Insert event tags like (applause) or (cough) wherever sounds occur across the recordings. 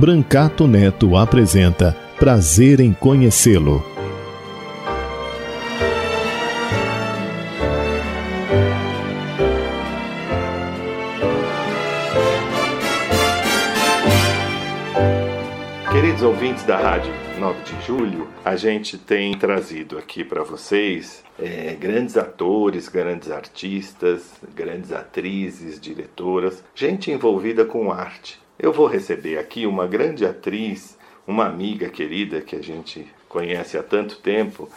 Brancato Neto apresenta Prazer em Conhecê-lo. Queridos ouvintes da Rádio 9 de Julho, a gente tem trazido aqui para vocês é, grandes atores, grandes artistas, grandes atrizes, diretoras, gente envolvida com arte. Eu vou receber aqui uma grande atriz, uma amiga querida que a gente conhece há tanto tempo,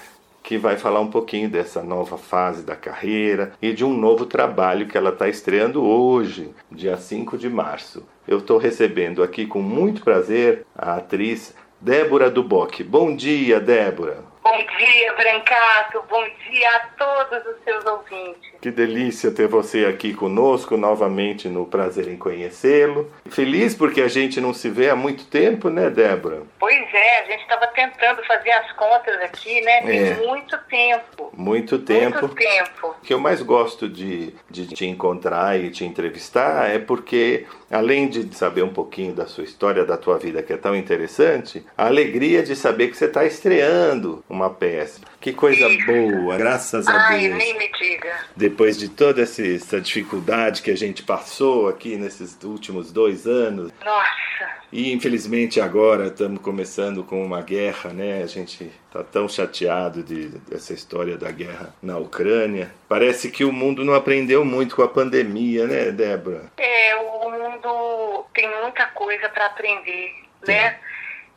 que vai falar um pouquinho dessa nova fase da carreira e de um novo trabalho que ela está estreando hoje, dia 5 de março. Eu estou recebendo aqui com muito prazer a atriz Débora Duboc. Bom dia, Débora. Bom dia, Brancato. Bom dia a todos os seus ouvintes. Que delícia ter você aqui conosco novamente no Prazer em Conhecê-lo. Feliz porque a gente não se vê há muito tempo, né, Débora? Pois é, a gente estava tentando fazer as contas aqui, né? Tem é. muito tempo. Muito tempo. Muito tempo. O que eu mais gosto de, de te encontrar e te entrevistar é porque, além de saber um pouquinho da sua história, da tua vida, que é tão interessante, a alegria de saber que você está estreando uma peça. Que coisa boa, graças a Ai, Deus. nem me diga. Depois de toda essa dificuldade que a gente passou aqui nesses últimos dois anos. Nossa. E infelizmente agora estamos começando com uma guerra, né? A gente está tão chateado de, dessa história da guerra na Ucrânia. Parece que o mundo não aprendeu muito com a pandemia, né, Débora? É, o mundo tem muita coisa para aprender, né?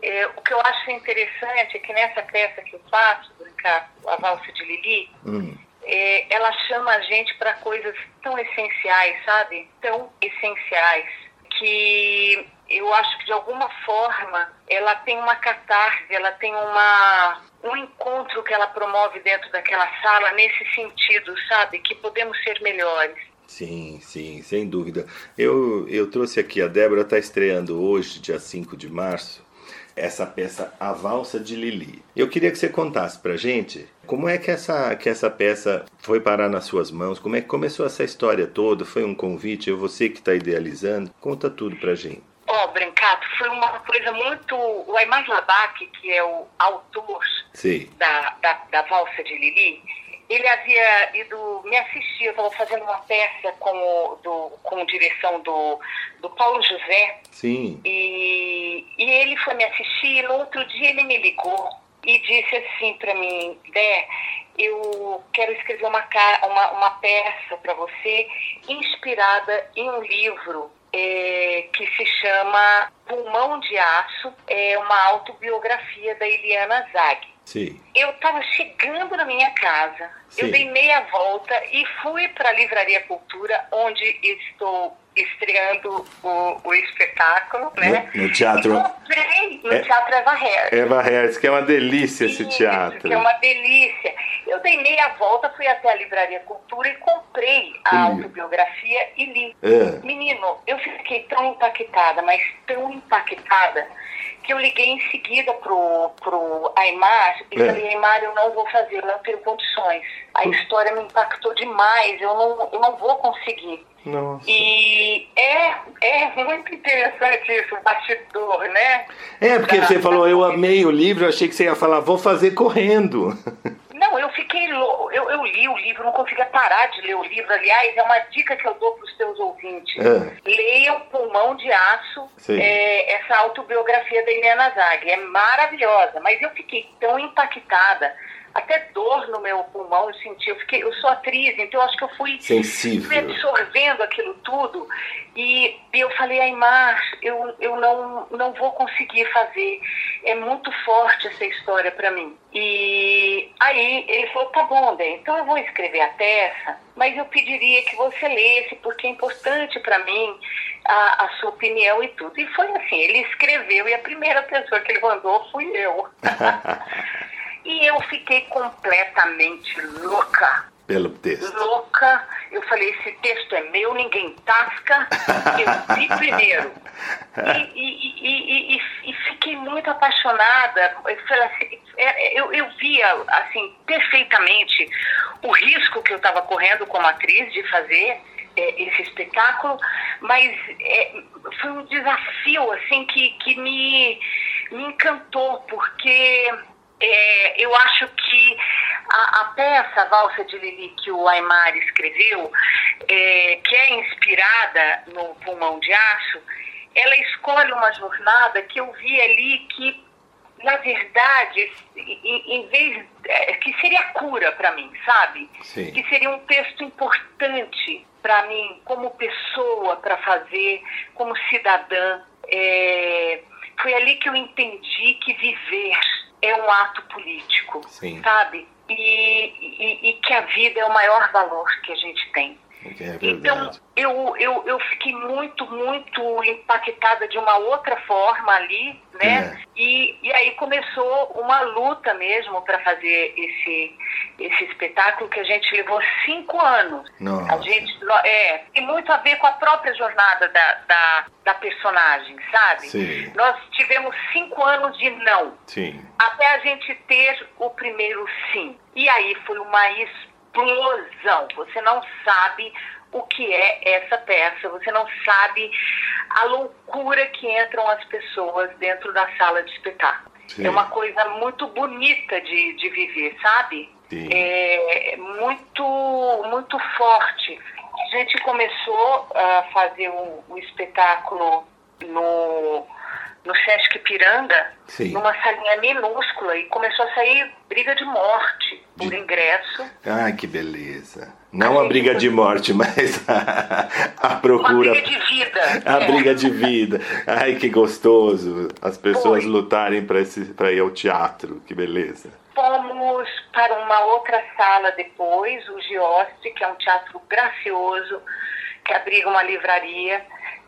É, o que eu acho interessante é que nessa peça que eu faço, a Valsa de Lili, hum. é, ela chama a gente para coisas tão essenciais, sabe? Tão essenciais, que eu acho que de alguma forma ela tem uma catarse, ela tem uma, um encontro que ela promove dentro daquela sala nesse sentido, sabe? Que podemos ser melhores. Sim, sim, sem dúvida. Eu, eu trouxe aqui, a Débora está estreando hoje, dia 5 de março, essa peça A Valsa de Lili. Eu queria que você contasse pra gente como é que essa, que essa peça foi parar nas suas mãos, como é que começou essa história toda, foi um convite, é você que está idealizando, conta tudo pra gente. Ó, oh, Brancato, foi uma coisa muito... O Aymar Labak, que é o autor da, da, da Valsa de Lili, ele havia ido me assistir, eu estava fazendo uma peça com, do, com direção do, do Paulo José. Sim. E, e ele foi me assistir e no outro dia ele me ligou e disse assim para mim, Dé, eu quero escrever uma, uma, uma peça para você inspirada em um livro é, que se chama Pulmão de Aço, é uma autobiografia da Eliana Zag. Sim. Eu estava chegando na minha casa, Sim. eu dei meia volta e fui para a Livraria Cultura, onde estou estreando o, o espetáculo, né? No, no teatro. E comprei no é, Teatro Eva Hertz. Eva Hertz, que é uma delícia esse teatro. Que é uma delícia. Eu dei meia volta, fui até a Livraria Cultura e comprei a autobiografia e li. É. Menino, eu fiquei tão impactada, mas tão impactada que eu liguei em seguida pro, pro Aymar e é. falei, Aymar, eu não vou fazer, eu não tenho condições. A história me impactou demais, eu não, eu não vou conseguir. Nossa. E é, é muito interessante isso, o bastidor, né? É, porque da, você falou, eu amei o livro, eu achei que você ia falar, vou fazer correndo. (laughs) Não, eu fiquei eu, eu li o livro, não conseguia parar de ler o livro. Aliás, é uma dica que eu dou para os seus ouvintes. É. Leiam Pulmão de Aço, é, essa autobiografia da Helena Zag. É maravilhosa, mas eu fiquei tão impactada até dor no meu pulmão eu senti. Eu, fiquei, eu sou atriz, então eu acho que eu fui Sensível. absorvendo aquilo tudo. E eu falei, Aymar, eu, eu não, não vou conseguir fazer. É muito forte essa história para mim. E Aí ele falou, tá bom, Dé, então eu vou escrever a peça, mas eu pediria que você lesse, porque é importante para mim a, a, sua opinião e tudo. E foi assim, ele escreveu e a primeira pessoa que ele mandou fui eu. (laughs) e eu fiquei completamente louca pelo texto. Louca. Eu falei, esse texto é meu, ninguém tasca. Eu vi (laughs) primeiro. E, e, e, e, fiquei muito apaixonada. Eu, assim, é, eu, eu via, assim, perfeitamente o risco que eu estava correndo como atriz de fazer é, esse espetáculo, mas é, foi um desafio, assim, que, que me, me encantou, porque é, eu acho que a, a, peça a Valsa de Lili que o Aymar escreveu, é, que é inspirada no Pulmão de Aço, ela escolhe uma jornada que eu vi ali que, na verdade, em, em vez é, que seria cura para mim, sabe? Sim. Que seria um texto importante para mim, como pessoa para fazer, como cidadã. É, foi ali que eu entendi que viver é um ato político, Sim. sabe? E, e, e, que a vida é o maior valor que a gente tem. É então, eu, eu, eu fiquei muito, muito impactada de uma outra forma ali, né? É. E, e aí começou uma luta mesmo para fazer esse, esse espetáculo que a gente levou cinco anos. Nossa. A gente, é, tem muito a ver com a própria jornada da, da, da personagem, sabe? Sim. Nós tivemos cinco anos de não. Sim. Até a gente ter o primeiro sim. E aí foi uma explosão. Você não sabe o que é essa peça, você não sabe a loucura que entram as pessoas dentro da sala de espetáculo. Sim. É uma coisa muito bonita de, de viver, sabe? Sim. É muito, muito forte. A gente começou a fazer o, o espetáculo no no Sesc Piranga, Sim. numa salinha minúscula, e começou a sair briga de morte por de... ingresso. Ai, que beleza. Não a, a briga de morte, (laughs) mas a, a procura. A briga de vida. (laughs) A é. briga de vida. Ai, que gostoso. As pessoas Foi. lutarem para ir ao teatro. Que beleza. Fomos para uma outra sala depois, o Giostre, que é um teatro gracioso, que abriga uma livraria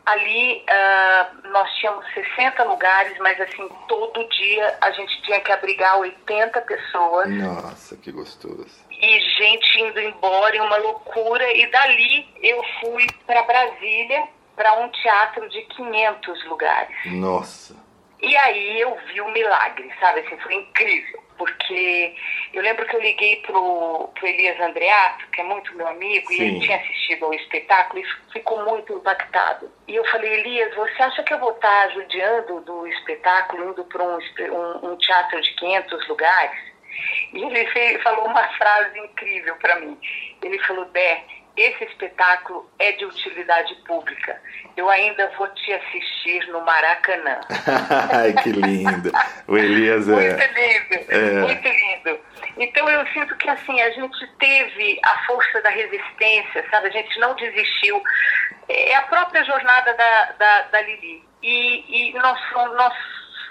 Ali uh, nós tínhamos 60 lugares, mas assim, todo dia a gente tinha que abrigar 80 pessoas. Nossa, que gostoso. E gente indo embora em uma loucura. E dali eu fui para Brasília, para um teatro de 500 lugares. Nossa. E aí eu vi o milagre, sabe? Assim, foi incrível porque eu lembro que eu liguei pro, pro Elias Andreato, que é muito meu amigo, Sim. e ele tinha assistido ao espetáculo e ficou muito impactado. E eu falei, Elias, você acha que eu vou estar judiando do espetáculo, indo para um, um, um, teatro de 500 lugares? E ele falou uma frase incrível para mim. Ele falou, Bé, esse espetáculo é de utilidade pública. Eu ainda vou te assistir no Maracanã. (laughs) Ai, que lindo. O Elias é... Muito lindo, é... muito lindo. Então eu sinto que assim, a gente teve a força da resistência, sabe? A gente não desistiu. É a própria jornada da, da, da Lili. E, e nós, fomos, nós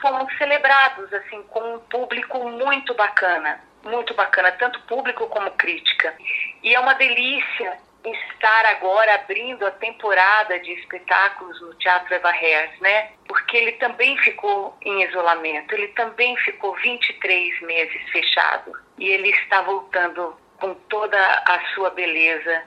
fomos celebrados assim com um público muito bacana muito bacana, tanto público como crítica. E é uma delícia estar agora abrindo a temporada de espetáculos no Teatro Eva Hers, né? Porque ele também ficou em isolamento, ele também ficou 23 meses fechado e ele está voltando com toda a sua beleza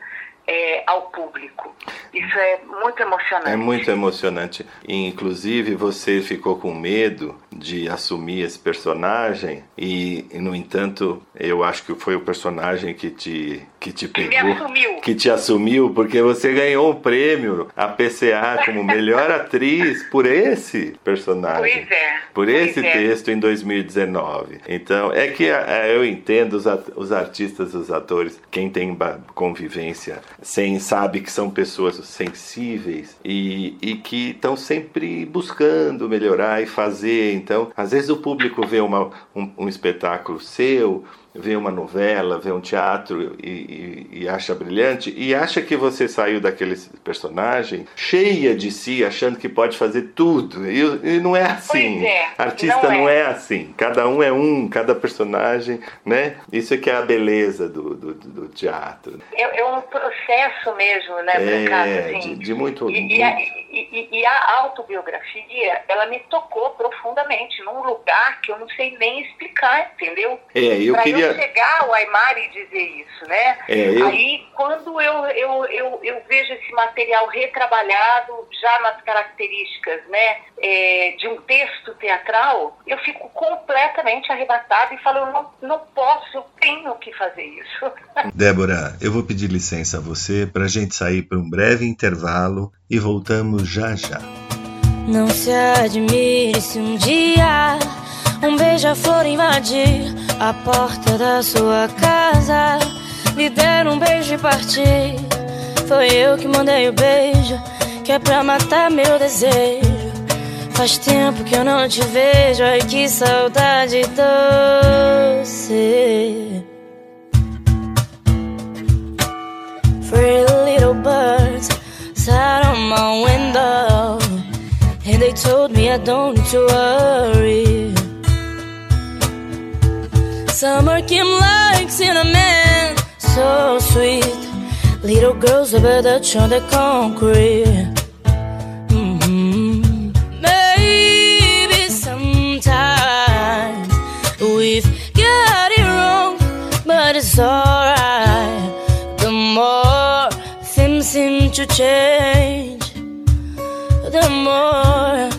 é, ao público. Isso é muito emocionante. É muito emocionante. Inclusive, você ficou com medo de assumir esse personagem e, no entanto, eu acho que foi o personagem que te que te pegou, que, me assumiu. que te assumiu, porque você ganhou um prêmio a PCA como melhor (laughs) atriz por esse personagem. Pois é. Por pois esse é. texto em 2019. Então, é que é, eu entendo os, os artistas, os atores, quem tem convivência sem sabe que são pessoas sensíveis e, e que estão sempre buscando melhorar e fazer. Então, às vezes o público vê uma, um, um espetáculo seu vê uma novela, vê um teatro e, e, e acha brilhante e acha que você saiu daquele personagem cheia de si, achando que pode fazer tudo. E, e não é assim. É, Artista não é. não é. assim. Cada um é um, cada personagem, né? Isso é que é a beleza do, do, do teatro. É, é, um processo mesmo, né, é, assim. de, de, muito. E, e, a, e, e, a, autobiografia, ela me tocou profundamente num lugar que eu não sei nem explicar, entendeu? É, eu pra queria. Eu chegar ao Aymar e dizer isso, né? É, eu... Aí, quando eu, eu, eu, eu vejo esse material retrabalhado já nas características, né, é, de um texto teatral, eu fico completamente arrebatada e falo, eu não, não posso, eu tenho que fazer isso. (laughs) Débora, eu vou pedir licença a você para a gente sair para um breve intervalo e voltamos já já. Não se admire se um dia um beija-flor invadir a porta da sua casa, lhe der um beijo e partir. Foi eu que mandei o beijo, que é pra matar meu desejo. Faz tempo que eu não te vejo, ai que saudade doce. Pretty little birds sat on my window, and they told me I don't need to worry. Summer came like cinnamon, so sweet. Little girls over the on the concrete. Mm -hmm. Maybe sometimes we've got it wrong, but it's alright. Seem to change, the more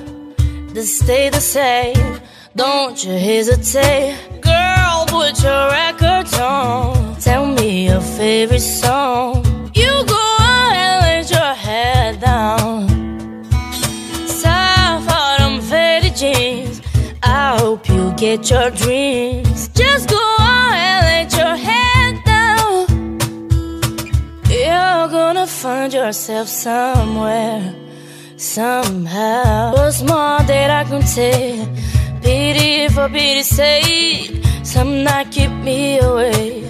they stay the same. Don't you hesitate, girl. Put your records on. Tell me your favorite song. You go and let your head down. Soft autumn faded jeans. I hope you get your dreams. Yourself somewhere, somehow. What's more that I can take? Pity for pity's sake, some night keep me away.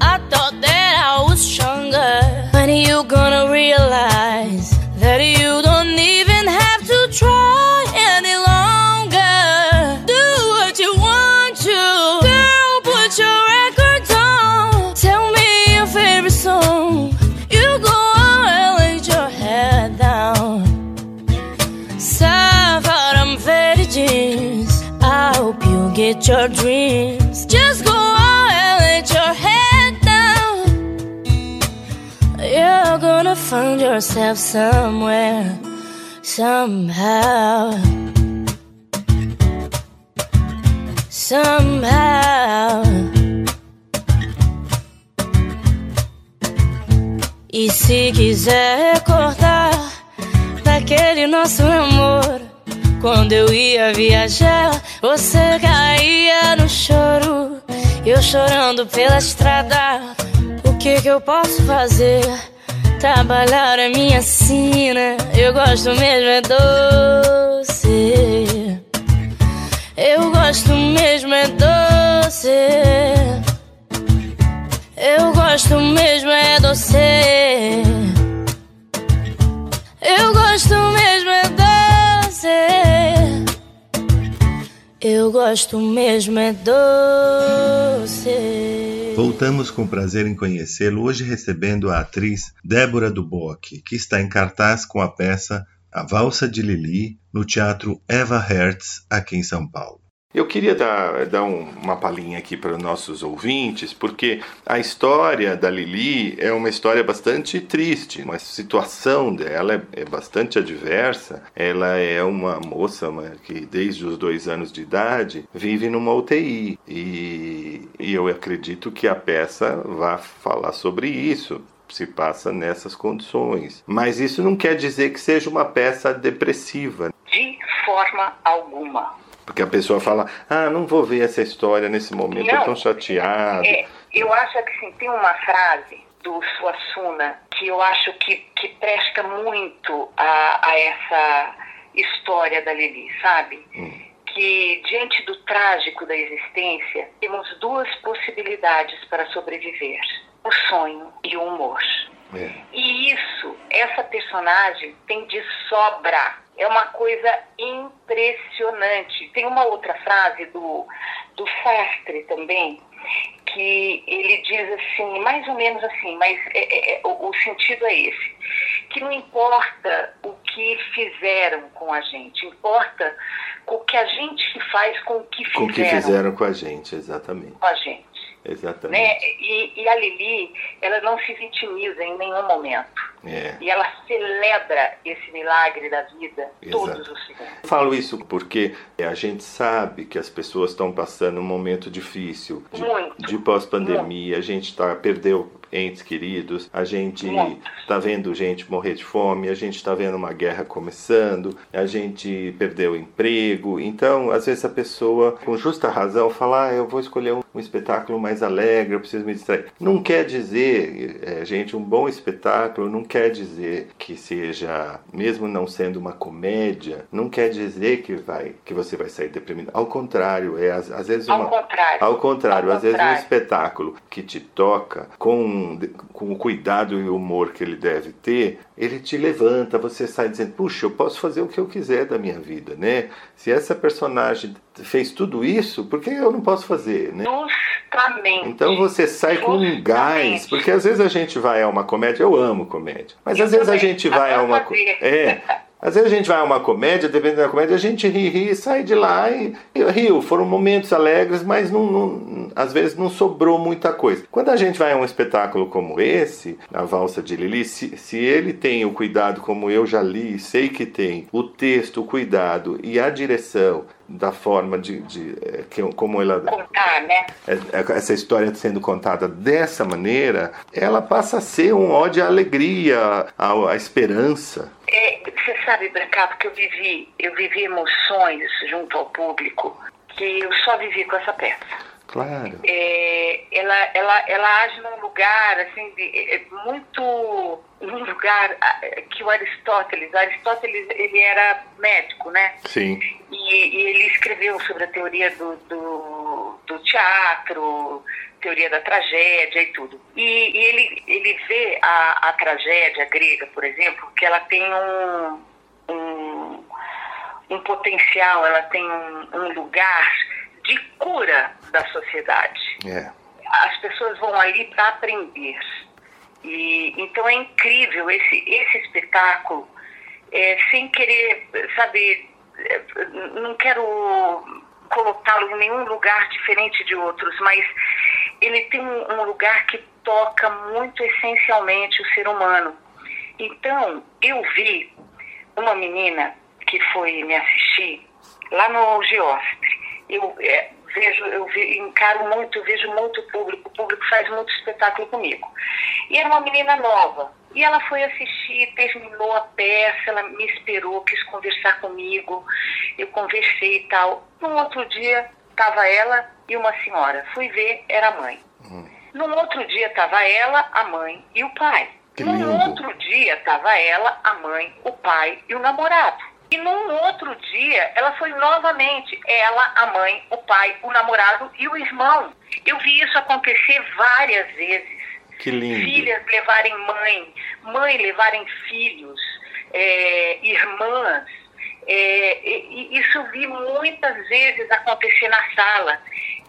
I thought that I was stronger. When are you gonna realize that you don't even have to try your dreams. Just go on and let your head down. You're gonna find yourself somewhere, somehow. Somehow. E se quiser recordar daquele nosso amor quando eu ia viajar, você caía no choro. Eu chorando pela estrada. O que que eu posso fazer? Trabalhar é minha sina. Eu gosto mesmo é doce. Eu gosto mesmo é doce. Eu gosto mesmo é doce. Eu gosto mesmo é Eu gosto mesmo é doce. Voltamos com prazer em conhecê-lo hoje recebendo a atriz Débora Duboc, que está em cartaz com a peça A Valsa de Lili no Teatro Eva Hertz, aqui em São Paulo. Eu queria dar, dar um, uma palhinha aqui para os nossos ouvintes, porque a história da Lili é uma história bastante triste. A situação dela é, é bastante adversa. Ela é uma moça que, desde os dois anos de idade, vive numa UTI. E, e eu acredito que a peça vai falar sobre isso se passa nessas condições. Mas isso não quer dizer que seja uma peça depressiva. De forma alguma. Porque a pessoa fala, ah, não vou ver essa história nesse momento, não, eu tão chateado. É, eu acho que sim, tem uma frase do Suassuna que eu acho que, que presta muito a, a essa história da Lili, sabe? Hum. Que diante do trágico da existência, temos duas possibilidades para sobreviver: o sonho e o humor. É. E isso, essa personagem tem de sobra. É uma coisa impressionante. Tem uma outra frase do, do Sartre também, que ele diz assim, mais ou menos assim, mas é, é, é, o, o, sentido é esse, que não importa o que fizeram com a gente, importa o que a gente faz com o que fizeram. Com o que fizeram com a gente, exatamente. Com a gente. Exatamente. Né? E, e, a Lili, ela não se vitimiza em nenhum momento. É. E ela celebra esse milagre da vida Exato. todos os segundos. Falo isso porque a gente sabe que as pessoas estão passando um momento difícil de, de pós-pandemia. A gente tá, perdeu entes queridos, a gente está vendo gente morrer de fome, a gente está vendo uma guerra começando, a gente perdeu o emprego. Então, às vezes a pessoa, com justa razão, fala: ah, eu vou escolher um, um espetáculo mais alegre, eu preciso me distrair. Não quer dizer, é, gente, um bom espetáculo não quer dizer que seja, mesmo não sendo uma comédia, não quer dizer que vai que você vai sair deprimido. Ao contrário, é às, às vezes uma, ao contrário, ao contrário, ao às contrário. vezes um espetáculo que te toca com com, o cuidado e o humor que ele deve ter, ele te levanta, você sai dizendo, puxa, eu posso fazer o que eu quiser da minha vida, né? Se essa personagem fez tudo isso, por que eu não posso fazer, né? Justamente. Então você sai Justamente. com um gás, porque às vezes a gente vai a uma comédia, eu amo comédia, mas eu às vezes a gente vai a uma... É, às vezes a gente vai a uma comédia, dependendo da comédia, a gente ri, ri, sai de lá e, e riu. Foram momentos alegres, mas não, não, às vezes não sobrou muita coisa. Quando a gente vai a um espetáculo como esse, a Valsa de Lili, se, se ele tem o cuidado, como eu já li, sei que tem, o texto, o cuidado e a direção, da forma de, de, que, como ela contar, né? É, é, essa história sendo contada dessa maneira, ela passa a ser um ódio à alegria, à, à esperança. É, você sabe, Brancato, que eu vivi, eu vivi emoções junto ao público que eu só vivi com essa peça. Claro. É, ela, ela, ela age num lugar assim de, é, é muito num lugar que o Aristóteles, Aristóteles ele era médico, né? Sim. E, e ele escreveu sobre a teoria do, do, do, teatro, teoria da tragédia e tudo. E, e ele, ele vê a, a tragédia grega, por exemplo, que ela tem um, um, um potencial, ela tem um, um lugar de cura da sociedade. É. As pessoas vão ali para aprender. E, então é incrível esse, esse espetáculo, é, sem querer, sabe, é, não quero colocá-lo em nenhum lugar diferente de outros, mas ele tem um lugar que toca muito essencialmente o ser humano. Então, eu vi uma menina que foi me assistir lá no Geostre eu é, vejo, eu ve, encaro muito, vejo muito público, o público faz muito espetáculo comigo. E era uma menina nova. E ela foi assistir, terminou a peça, ela me esperou, quis conversar comigo, eu conversei e tal. No outro dia, estava ela e uma senhora. Fui ver, era a mãe. Hum. No outro dia, estava ela, a mãe e o pai. No outro dia, estava ela, a mãe, o pai e o namorado. E num outro dia, ela foi novamente, ela, a mãe, o pai, o namorado e o irmão. Eu vi isso acontecer várias vezes. Que lindo. Filhas levarem mãe, mãe levarem filhos, é, irmãs. É, isso eu vi muitas vezes acontecer na sala.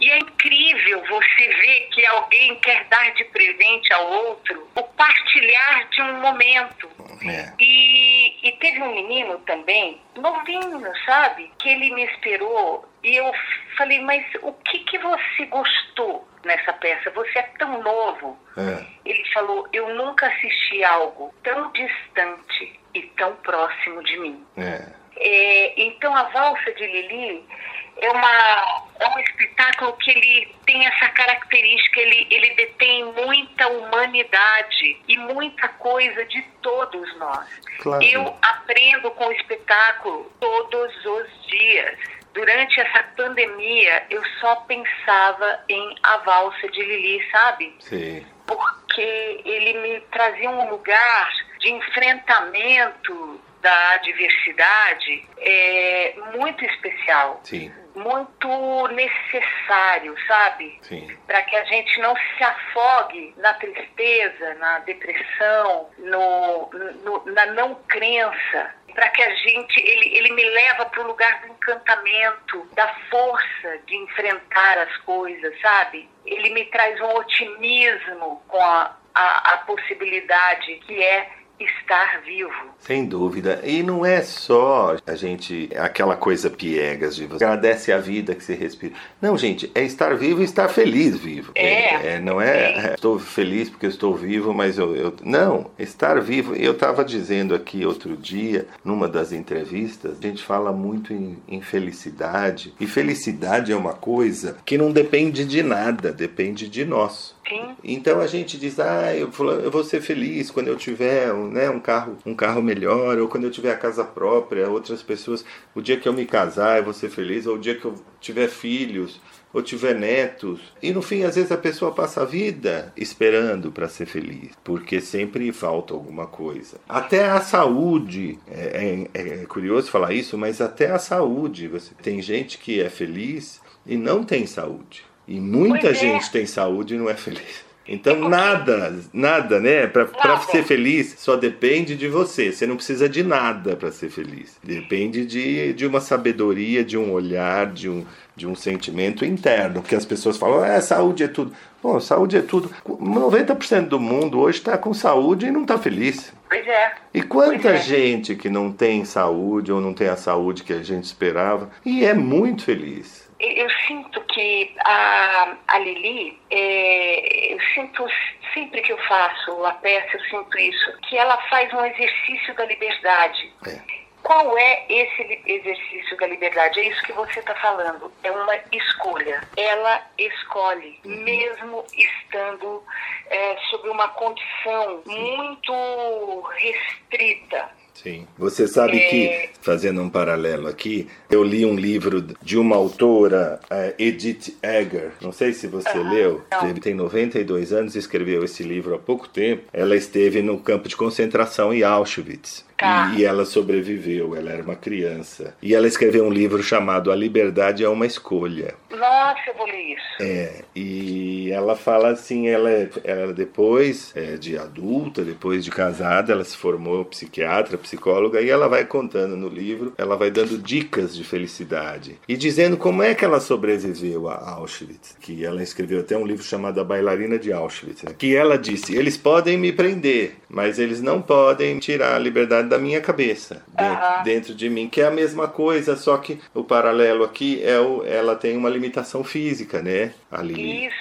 E é incrível você ver que alguém quer dar de presente ao outro o partilhar de um momento. É. E, e teve um menino também, novinho, sabe? Que ele me esperou e eu falei, mas o que, que você gostou nessa peça? Você é tão novo. É. Ele falou, eu nunca assisti algo tão distante e tão próximo de mim. É. É, então a valsa de Lili é, uma, é um espetáculo que ele tem essa característica, ele, ele detém muita humanidade e muita coisa de todos nós. Claro. Eu aprendo com o espetáculo todos os dias. Durante essa pandemia, eu só pensava em A Valsa de Lili, sabe? Sim. Porque ele me trazia um lugar de enfrentamento da diversidade é muito especial. Sim muito necessário, sabe? Para que a gente não se afogue na tristeza, na depressão, no, no na não crença. Para que a gente, ele, ele me leva para o lugar do encantamento, da força de enfrentar as coisas, sabe? Ele me traz um otimismo com a, a, a possibilidade que é estar vivo. Sem dúvida. E não é só a gente, aquela coisa piegas de você agradece a vida que você respira. Não, gente, é estar vivo e estar feliz vivo. É. é, não é, é, estou feliz porque estou vivo, mas eu. eu não, estar vivo. Eu estava dizendo aqui outro dia, numa das entrevistas, a gente fala muito em, em felicidade. E felicidade é uma coisa que não depende de nada, depende de nós. Sim. Então a gente diz, ah, eu vou, eu vou ser feliz quando eu tiver né, um, carro, um carro melhor, ou quando eu tiver a casa própria, outras pessoas, o dia que eu me casar eu vou ser feliz, ou o dia que eu tiver filhos, ou tiver netos. E no fim, às vezes a pessoa passa a vida esperando para ser feliz, porque sempre falta alguma coisa. Até a saúde, é, é, é curioso falar isso, mas até a saúde. Você tem gente que é feliz e não tem saúde. E muita pois é. gente é. tem saúde e não é feliz. Então nada, nada, né? Para ser feliz só depende de você. Você não precisa de nada para ser feliz. Depende de, de uma sabedoria, de um olhar, de um, de um sentimento interno. Porque as pessoas falam, é, saúde é tudo. Bom, saúde é tudo. 90% do mundo hoje está com saúde e não está feliz. Pois é. E quanta é. gente que não tem saúde ou não tem a saúde que a gente esperava e é muito feliz eu sinto que a, a Lili, é, eu sinto sempre que eu faço a peça, eu sinto isso, que ela faz um exercício da liberdade. É. Qual é esse exercício da liberdade? É isso que você está falando. É uma escolha. Ela escolhe, uhum. mesmo estando é, sob uma condição muito restrita Sim. Você sabe é... que, fazendo um paralelo aqui, eu li um livro de uma autora, uh, Edith Egger. Não sei se você leu. Não. Ele tem 92 anos e escreveu esse livro há pouco tempo. Ela esteve no campo de concentração em Auschwitz. Tá. E, e, ela sobreviveu, ela era uma criança. E ela escreveu um livro chamado A Liberdade é uma Escolha. Nossa, eu vou ler isso. É, e ela fala assim, ela, ela depois é, de adulta, depois de casada, ela se formou psiquiatra, psicóloga, e ela vai contando no livro, ela vai dando dicas de felicidade. E dizendo como é que ela sobreviveu a Auschwitz. Que ela escreveu até um livro chamado A Bailarina de Auschwitz. Né? Que ela disse, eles podem me prender, mas eles não podem tirar a liberdade da minha cabeça, dentro, dentro, de mim, que é a mesma coisa, só que o paralelo aqui é o, ela tem uma limitação física, né, ali. Isso.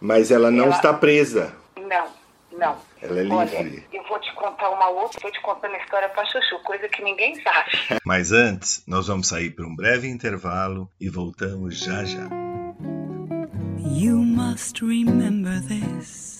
Mas ela não ela... está presa. Não, não. Ela é livre. Olha, eu vou te contar uma outra, estou te contando a história para Chuchu, coisa que ninguém sabe. (laughs) Mas antes, nós vamos sair para um breve intervalo e voltamos já já. You must remember this.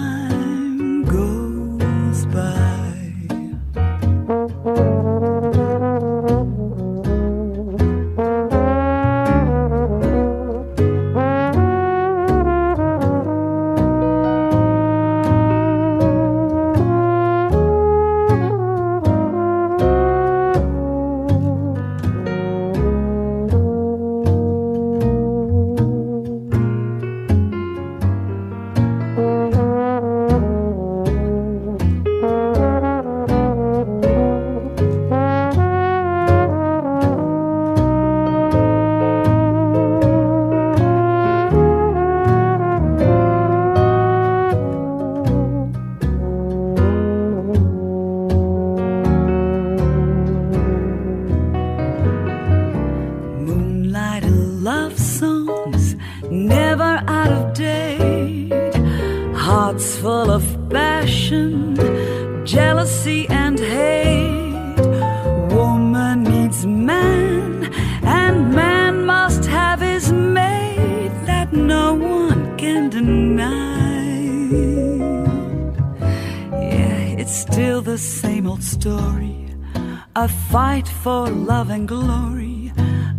a fight for love and glory,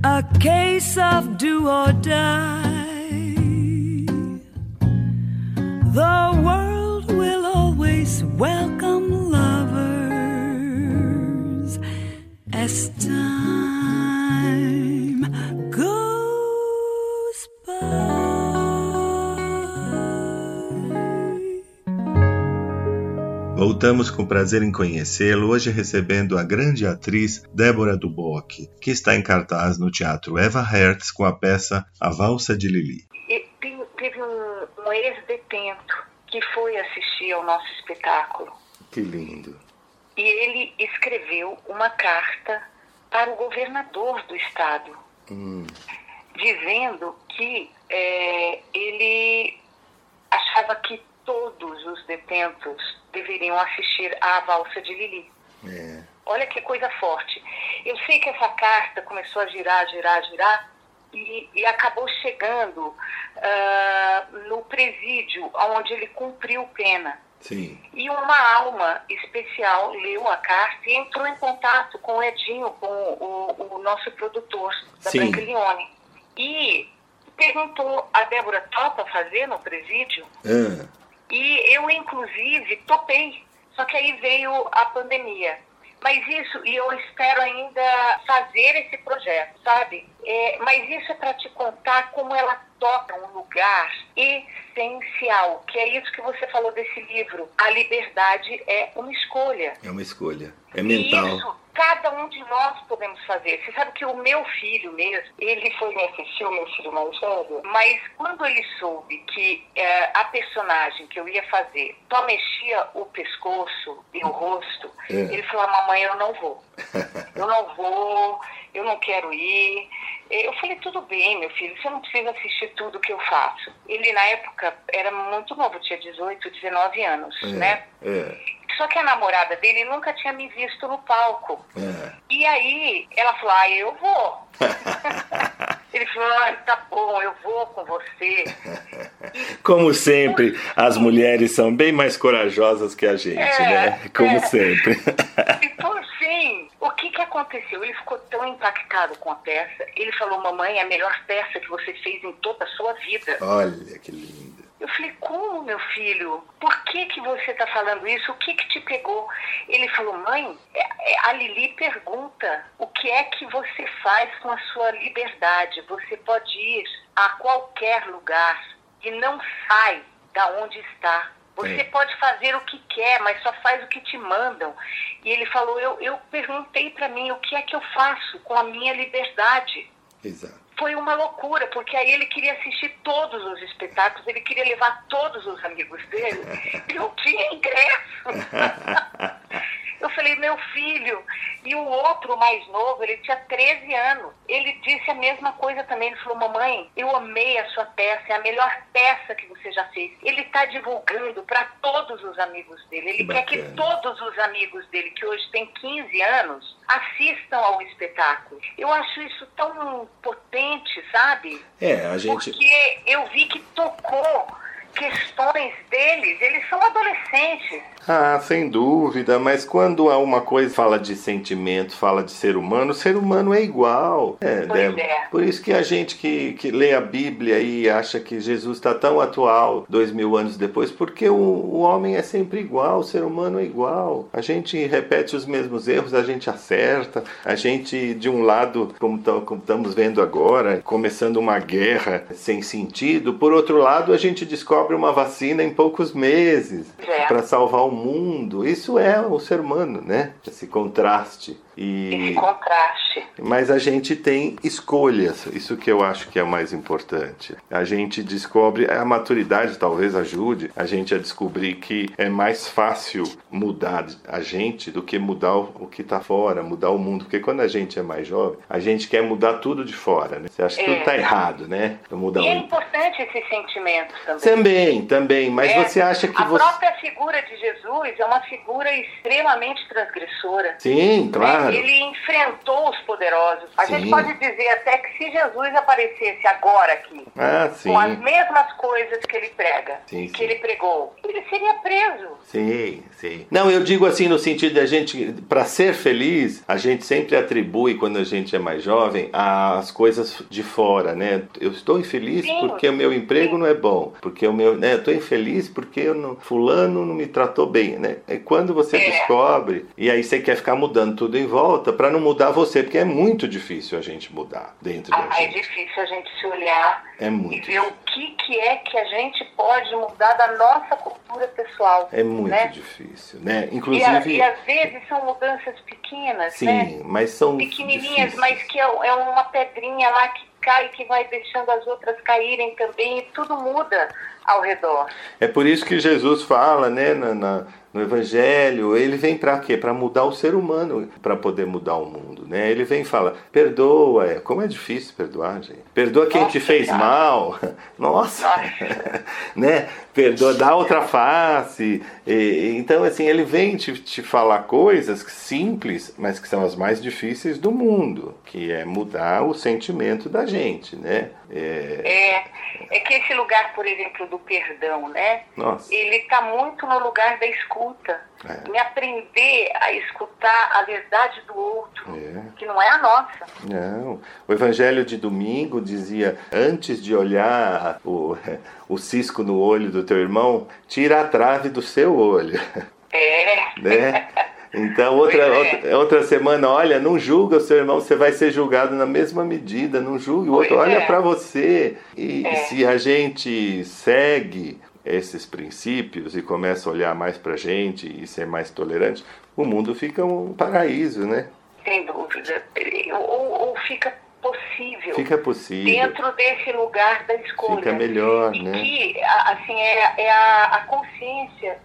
a case of do or die. The world will always welcome lovers as time Voltamos com prazer em conhecê-lo, hoje recebendo a grande atriz Débora Duboc, que está em cartaz no Teatro Eva Hertz com a peça A Valsa de Lili. E teve um, um ex-detento que foi assistir ao nosso espetáculo. Que lindo. E ele escreveu uma carta para o governador do estado, hum. dizendo que é, ele achava que todos os detentos deveriam assistir à valsa de Lili. É. Olha que coisa forte. Eu sei que essa carta começou a girar, girar, girar e, e acabou chegando uh, no presídio onde ele cumpriu pena. Sim. E uma alma especial leu a carta e entrou em contato com o Edinho, com o, o nosso produtor da Sim. Branca E perguntou a Débora topa fazer no presídio. Ah. E eu, inclusive, topei. Só que aí veio a pandemia. Mas isso, e eu espero ainda fazer esse projeto, sabe? É, mas isso é para te contar como ela toca um lugar essencial, que é isso que você falou desse livro. A liberdade é uma escolha. É uma escolha. É mental. E isso cada um de nós podemos fazer. Você sabe que o meu filho mesmo, ele foi me assistir, o meu filho mais velho, mas quando ele soube que é, a personagem que eu ia fazer só mexia o pescoço e o rosto, é. ele falou, mamãe, eu não vou. (laughs) Eu não vou, eu não quero ir. Eu falei, tudo bem, meu filho, você não precisa assistir tudo que eu faço. Ele, na época, era muito novo, tinha 18, 19 anos, é, né? É. Só que a namorada dele nunca tinha me visto no palco. É. E aí ela falou: ah, eu vou. (laughs) Ele falou: ah, tá bom, eu vou com você. (laughs) Como sempre, as mulheres são bem mais corajosas que a gente, é, né? Como é. sempre. E por fim, o que, que aconteceu? Ele ficou tão impactado com a peça. Ele falou: mamãe, é a melhor peça que você fez em toda a sua vida. Olha que lindo. Eu falei, como, meu filho? Por que, que você está falando isso? O que, que te pegou? Ele falou, mãe, é, é, a Lili pergunta o que é que você faz com a sua liberdade. Você pode ir a qualquer lugar e não sai da onde está. Você é. pode fazer o que quer, mas só faz o que te mandam. E ele falou, eu, eu perguntei para mim o que é que eu faço com a minha liberdade. Exato foi uma loucura, porque aí ele queria assistir todos os espetáculos, ele queria levar todos os amigos dele, (laughs) e não tinha ingresso. Eu falei, meu filho. E o outro mais novo, ele tinha 13 anos. Ele disse a mesma coisa também. Ele falou, mamãe, eu amei a sua peça, é a melhor peça que você já fez. Ele está divulgando para todos os amigos dele. Ele que quer que todos os amigos dele, que hoje tem 15 anos, assistam ao espetáculo. Eu acho isso tão potente, sabe? É, a gente. Porque eu vi que tocou questões deles, eles são adolescentes. Ah, sem dúvida, mas quando há uma coisa fala de sentimento, fala de ser humano, o ser humano é igual. É, pois né? é. Por isso que a gente que, que lê a Bíblia e acha que Jesus está tão atual dois mil anos depois, porque o, o homem é sempre igual, o ser humano é igual. A gente repete os mesmos erros, a gente acerta, a gente, de um lado, como, como estamos vendo agora, começando uma guerra sem sentido, por outro lado, a gente descobre uma vacina em poucos meses é. para salvar o mundo. Isso é o ser humano, né? Esse contraste. E... Esse contraste. Mas a gente tem escolhas, isso que eu acho que é o mais importante. A gente descobre, a maturidade talvez ajude a gente a descobrir que é mais fácil mudar a gente do que mudar o que está fora, mudar o mundo. Porque quando a gente é mais jovem, a gente quer mudar tudo de fora, né? Você acha que é. tudo está errado, né? Mudar e é importante esse sentimento também. Também, também. Mas é. você acha que a você... própria figura de Jesus é uma figura extremamente transgressora. Sim, claro. Né? Ele enfrentou os poderosos. A Sim. gente pode dizer até que se Jesus aparecesse agora aqui, ah, com as mesmas coisas que ele prega, sim, que sim. ele pregou, ele seria preso. Sim, sim. Não, eu digo assim no sentido da gente, para ser feliz, a gente sempre atribui quando a gente é mais jovem as coisas de fora, né? Eu estou infeliz porque o meu emprego não é bom, porque o meu, né? Eu estou infeliz porque eu não, fulano não me tratou bem, né? É quando você é. descobre e aí você quer ficar mudando tudo em volta para não mudar você, porque é muito difícil a gente mudar dentro ah, da gente. É difícil a gente se olhar é muito e ver difícil. o que, que é que a gente pode mudar da nossa cultura pessoal. É muito né? difícil, né? Inclusive. E, e, às vezes são mudanças pequenas, Sim, né? mas são. Pequenininhas, mas que é, é uma pedrinha lá que cai, que vai deixando as outras caírem também, e tudo muda ao redor. É por isso que Jesus fala, né, na, na no Evangelho, ele vem para quê? Para mudar o ser humano, para poder mudar o mundo, né? Ele vem e fala, perdoa, é, como é difícil perdoar, gente. Perdoa quem Nossa, te fez cara. mal. (laughs) Nossa, (laughs) né? Perdoa, dá outra face. E, então, assim, ele vem te, te falar coisas simples, mas que são as mais difíceis do mundo, que é mudar o sentimento da gente, né? É, é, é que esse lugar, por exemplo, do perdão, né? Nossa. Ele está muito no lugar da escuta. É. Me aprender a escutar a verdade do outro, é. que não é a nossa. Não. O Evangelho de domingo dizia: antes de olhar o, (laughs) o cisco no olho do teu irmão, tira a trave do seu olho. É. (laughs) Né? Então, outra, é. outra, outra, semana, olha, não julga o seu irmão, você vai ser julgado na mesma medida, não julgue o outro, olha é. para você. E é. se a gente segue esses princípios e começa a olhar mais para a gente e ser mais tolerante, o mundo fica um paraíso, né? Sem dúvida. Ou, ou fica possível. Fica possível. Dentro desse lugar da escolha. Fica melhor, e né? que, assim, é, é a, a consciência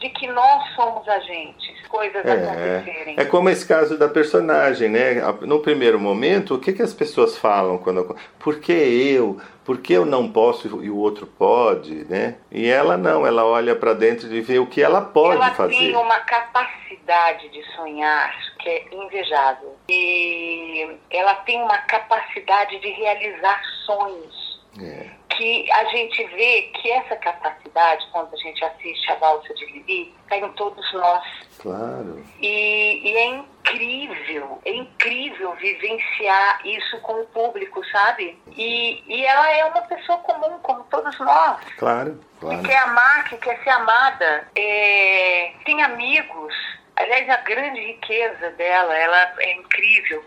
de que nós somos agentes, coisas é, acontecerem. É como esse caso da personagem, né? No primeiro momento, o que, que as pessoas falam quando. Por que eu? Por que eu não posso e o outro pode, né? E ela não, ela olha para dentro e vê o que ela pode ela fazer. Ela tem uma capacidade de sonhar que é invejável. E ela tem uma capacidade de realizar sonhos. É que a gente vê que essa capacidade, quando a gente assiste a Valsa de Lili, está em todos nós. Claro. E, e, é incrível, é incrível vivenciar isso com o público, sabe? E, e ela é uma pessoa comum, como todos nós. Claro, claro. Que quer amar, que quer ser amada. É, tem amigos Aliás, a grande riqueza dela, ela é incrível.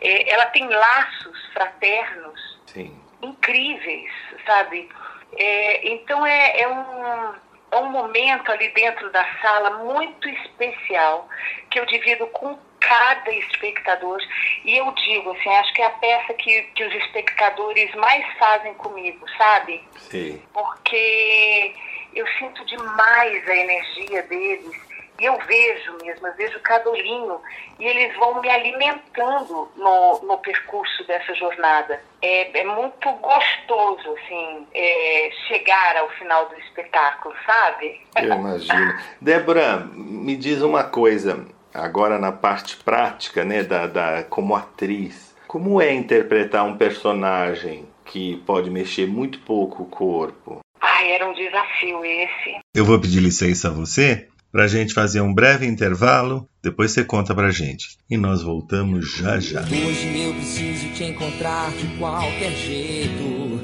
É, ela tem laços fraternos Sim. Incríveis sabe? É, então é, é, um, é um momento ali dentro da sala muito especial que eu divido com cada espectador. E eu digo, assim, acho que é a peça que, que os espectadores mais fazem comigo, sabe? Sim. Porque eu sinto demais a energia deles e eu vejo mesmo, eu vejo cada olhinho e eles vão me alimentando no, no percurso dessa jornada. É, é muito gostoso, assim, é, chegar ao final do espetáculo, sabe? Eu imagino. (laughs) Débora, me diz uma coisa, agora na parte prática, né, da, da, como atriz. Como é interpretar um personagem que pode mexer muito pouco o corpo? Ai, era um desafio esse. Eu vou pedir licença a você para a gente fazer um breve intervalo, depois você conta pra gente. E nós voltamos já já. Hoje eu preciso te encontrar de qualquer jeito,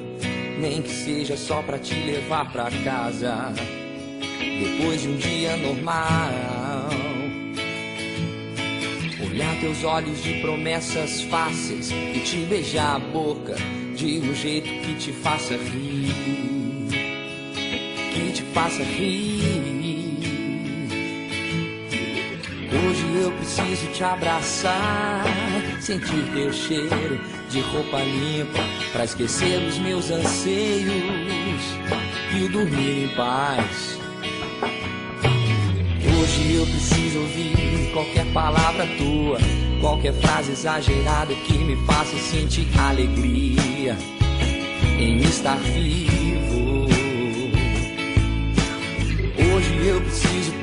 nem que seja só para te levar pra casa. Depois de um dia normal, olhar teus olhos de promessas fáceis e te beijar a boca de um jeito que te faça rir, que te faça rir. Hoje eu preciso te abraçar, sentir teu cheiro de roupa limpa, pra esquecer os meus anseios e dormir em paz. Hoje eu preciso ouvir qualquer palavra tua, qualquer frase exagerada que me faça sentir alegria em estar vivo. Hoje eu preciso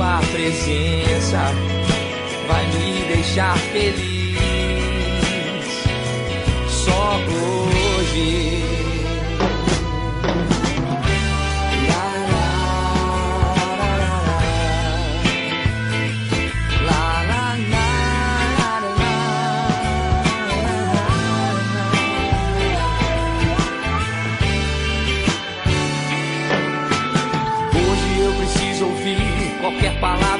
Só tua presença vai me deixar feliz. Só hoje.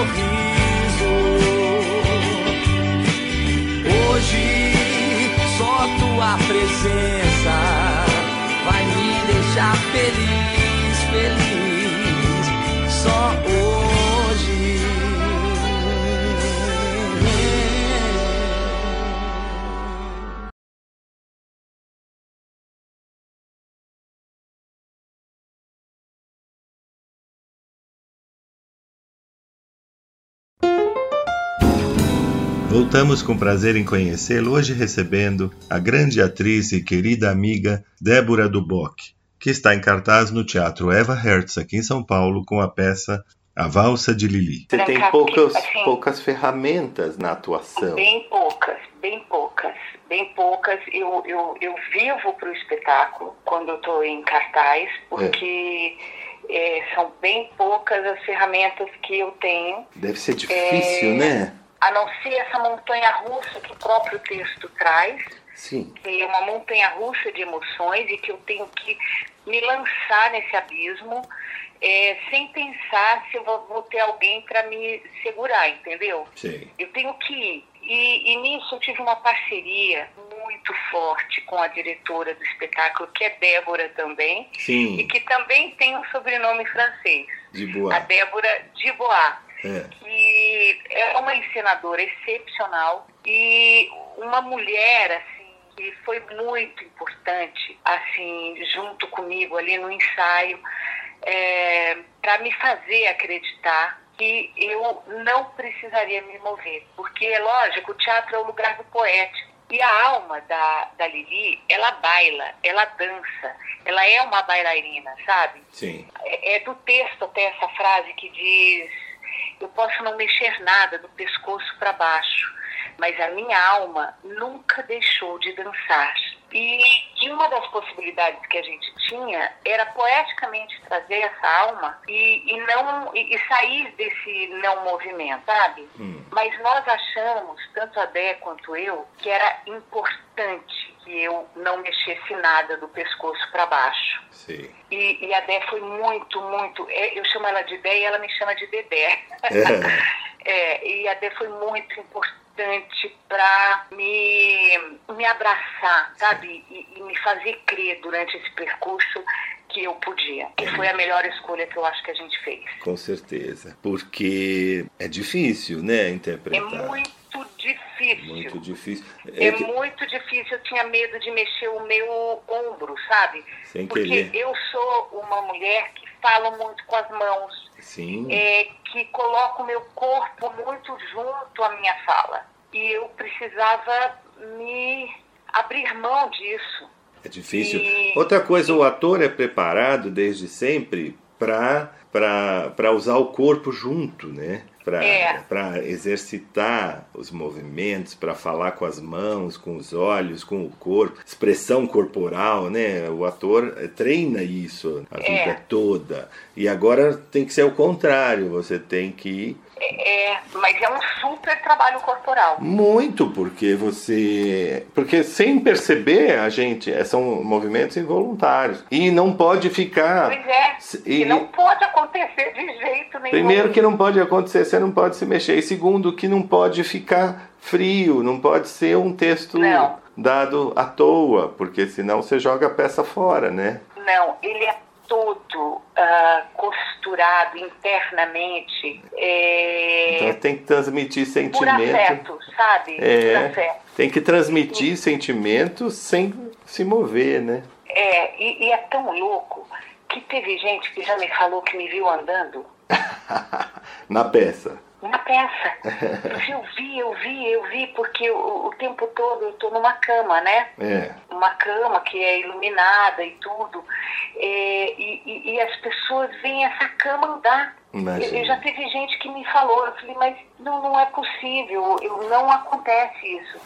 Sorriso. Hoje só tua presença vai me deixar feliz, feliz. Voltamos com prazer em conhecê-lo, hoje recebendo a grande atriz e querida amiga Débora Duboc, que está em cartaz no Teatro Eva Hertz, aqui em São Paulo, com a peça A Valsa de Lili. Você tem poucas, assim, poucas ferramentas na atuação. Bem poucas, bem poucas, bem poucas. Eu, eu, eu vivo para o espetáculo quando eu estou em cartaz, porque... É. É, são bem poucas as ferramentas que eu tenho. Deve ser difícil, é, né? A não ser essa montanha russa que o próprio texto traz, Sim. que é uma montanha russa de emoções e que eu tenho que me lançar nesse abismo é, sem pensar se eu vou, vou ter alguém para me segurar, entendeu? Sim. Eu tenho que ir. E, e, nisso eu tive uma parceria muito forte com a diretora do espetáculo, que é Débora também, Sim. e que também tem um sobrenome francês. Dubois. A Débora Dubois. É. que é uma encenadora excepcional e uma mulher assim que foi muito importante assim junto comigo ali no ensaio é, para me fazer acreditar que eu não precisaria me mover porque é lógico o teatro é o lugar do poético e a alma da, da Lili, ela baila, ela dança, ela é uma bailarina, sabe? Sim. É, é do texto até essa frase que diz eu posso não mexer nada do pescoço para baixo, mas a minha alma nunca deixou de dançar. E, e, uma das possibilidades que a gente tinha era poeticamente trazer essa alma e, e não e, e, sair desse não movimento, sabe? Hum. Mas nós achamos, tanto a Dé quanto eu, que era importante que eu não mexesse nada do pescoço para baixo. Sim. E, e, a Dé foi muito, muito. É, eu chamo ela de Dé e ela me chama de Dedé. É. (laughs) é, e a Dé foi muito importante para me, me abraçar, sabe? E, e, me fazer crer durante esse percurso que eu podia. E foi a melhor escolha que eu acho que a gente fez. Com certeza. Porque é difícil, né, interpretar. É muito difícil. Muito difícil. É, é que... muito difícil. Eu tinha medo de mexer o meu ombro, sabe? Sem Porque querer. eu sou uma mulher que fala muito com as mãos. Sim. É, que coloca o meu corpo muito junto à minha fala. E eu precisava me abrir mão disso. É difícil. E... Outra coisa, o ator é preparado desde sempre para usar o corpo junto, né? Para é. exercitar os movimentos, para falar com as mãos, com os olhos, com o corpo, expressão corporal, né? O ator treina isso a é. vida toda. E agora tem que ser o contrário, você tem que é, mas é um super trabalho corporal. Muito, porque você. Porque sem perceber, a gente. É, são movimentos involuntários. E não pode ficar. Pois é. E, não pode acontecer de jeito nenhum. Primeiro, que não pode acontecer, você não pode se mexer. E segundo, que não pode ficar frio, não pode ser um texto não. dado à toa, porque senão você joga a peça fora, né? Não, ele é todo uh, costurado internamente. É... Então tem que transmitir sentimento. Por afeto, sabe? É, afeto. Tem que transmitir e... sentimento sem se mover, né? É, e, e é tão louco que teve gente que já me falou que me viu andando. (laughs) Na peça na peça. Eu vi, eu vi, eu vi, porque o, o tempo todo eu estou numa cama, né? É. Uma cama que é iluminada e tudo. É, e, e, e, as pessoas veem essa cama andar. Eu, eu, já teve gente que me falou, eu falei, mas não, não é possível, eu, não acontece isso.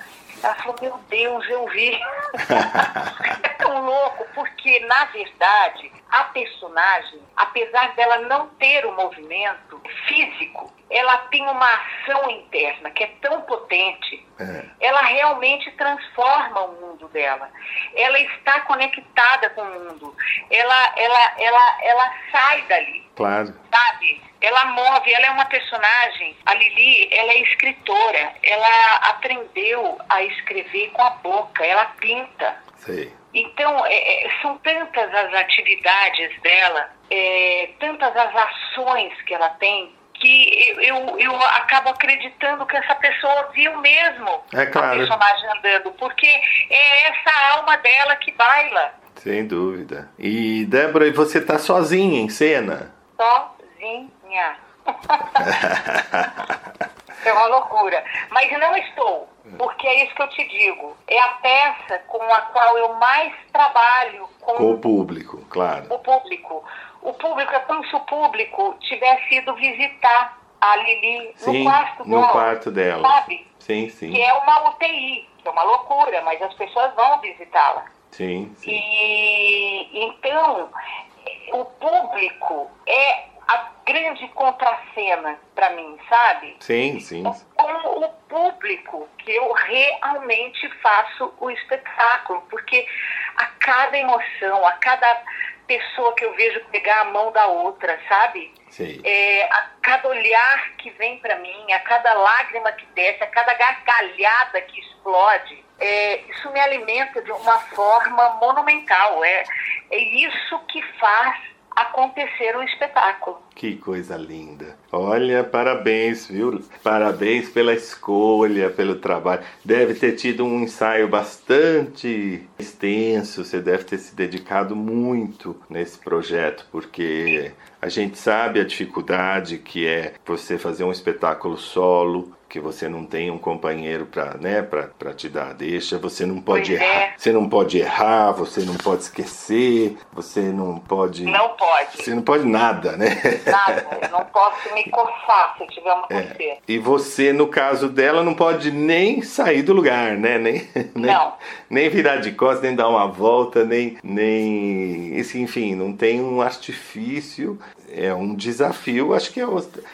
Ela falou, meu Deus, eu vi. (laughs) (laughs) é tão louco, porque na verdade a personagem, apesar dela não ter o movimento físico, ela tem uma ação interna que é tão potente, é. ela realmente transforma o mundo dela. Ela está conectada com o mundo. Ela, ela, ela, ela sai dali. Claro. Sabe? Ela move, ela é uma personagem. A Lili, ela é escritora. Ela aprendeu a escrever com a boca. Ela pinta. Sei. Então, é, é são tantas as atividades dela, é, tantas as ações que ela tem, que eu, eu, eu, acabo acreditando que essa pessoa viu mesmo é claro. a personagem andando, porque é essa alma dela que baila. Sem dúvida. E, Débora, e você tá sozinha em cena? Sozinha. (laughs) é uma loucura. Mas não estou, porque é isso que eu te digo. É a peça com a qual eu mais trabalho com, com o público, claro. O público o público, é como se o público tivesse ido visitar a Lili sim, no quarto no quarto dela. Sabe? Sim, sim. Que é uma UTI, que é uma loucura, mas as pessoas vão visitá-la. Sim, sim. E então, o público é a grande contracena para mim, sabe? Sim, sim. Com o público que eu realmente faço o espetáculo, porque a cada emoção, a cada pessoa que eu vejo pegar a mão da outra, sabe? Sim. É, a cada olhar que vem para mim, a cada lágrima que desce, a cada gargalhada que explode, é, isso me alimenta de uma forma monumental. É, é isso que faz acontecer o espetáculo. Que coisa linda. Olha, parabéns, viu? Parabéns pela escolha, pelo trabalho. Deve ter tido um ensaio bastante extenso, você deve ter se dedicado muito nesse projeto, porque a gente sabe a dificuldade que é você fazer um espetáculo solo, que você não tem um companheiro para né, para te dar a deixa, você não pode pois errar, é. você não pode errar, você não pode esquecer, você não pode Não pode. Você não pode nada, né? Nada, eu não (laughs) posso me coçar se tiver uma é. E você, no caso dela, não pode nem sair do lugar, né? Nem, (laughs) nem, não. nem virar de costas, nem dar uma volta, nem nem enfim, não tem um artifício é um desafio, acho que é,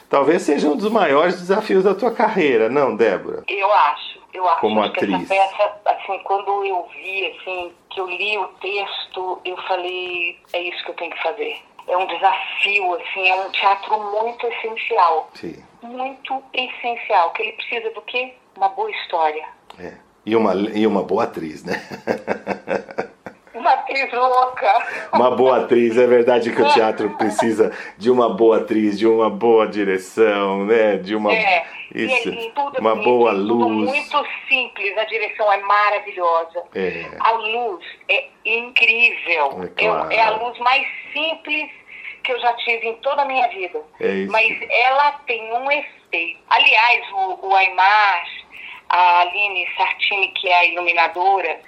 talvez seja um dos maiores desafios da tua carreira, não, Débora? Eu acho. Eu acho como que atriz. essa peça, assim, quando eu vi, assim, que eu li o texto, eu falei, é isso que eu tenho que fazer. É um desafio, assim, é um teatro muito essencial. Sim. Muito essencial. Que ele precisa do quê? Uma boa história. É. E uma, e uma boa atriz, né? (laughs) Uma atriz louca. Uma boa atriz, é verdade que o teatro precisa de uma boa atriz, de uma boa direção, né? De uma É, isso, e, tudo, uma e boa tudo luz. muito simples, a direção é maravilhosa. É. A luz é incrível. É claro. é a luz mais simples que eu já tive em toda a minha vida. É isso. Mas ela tem um efeito. Aliás, o, o Aymar, a Aline Sartini, que é a iluminadora,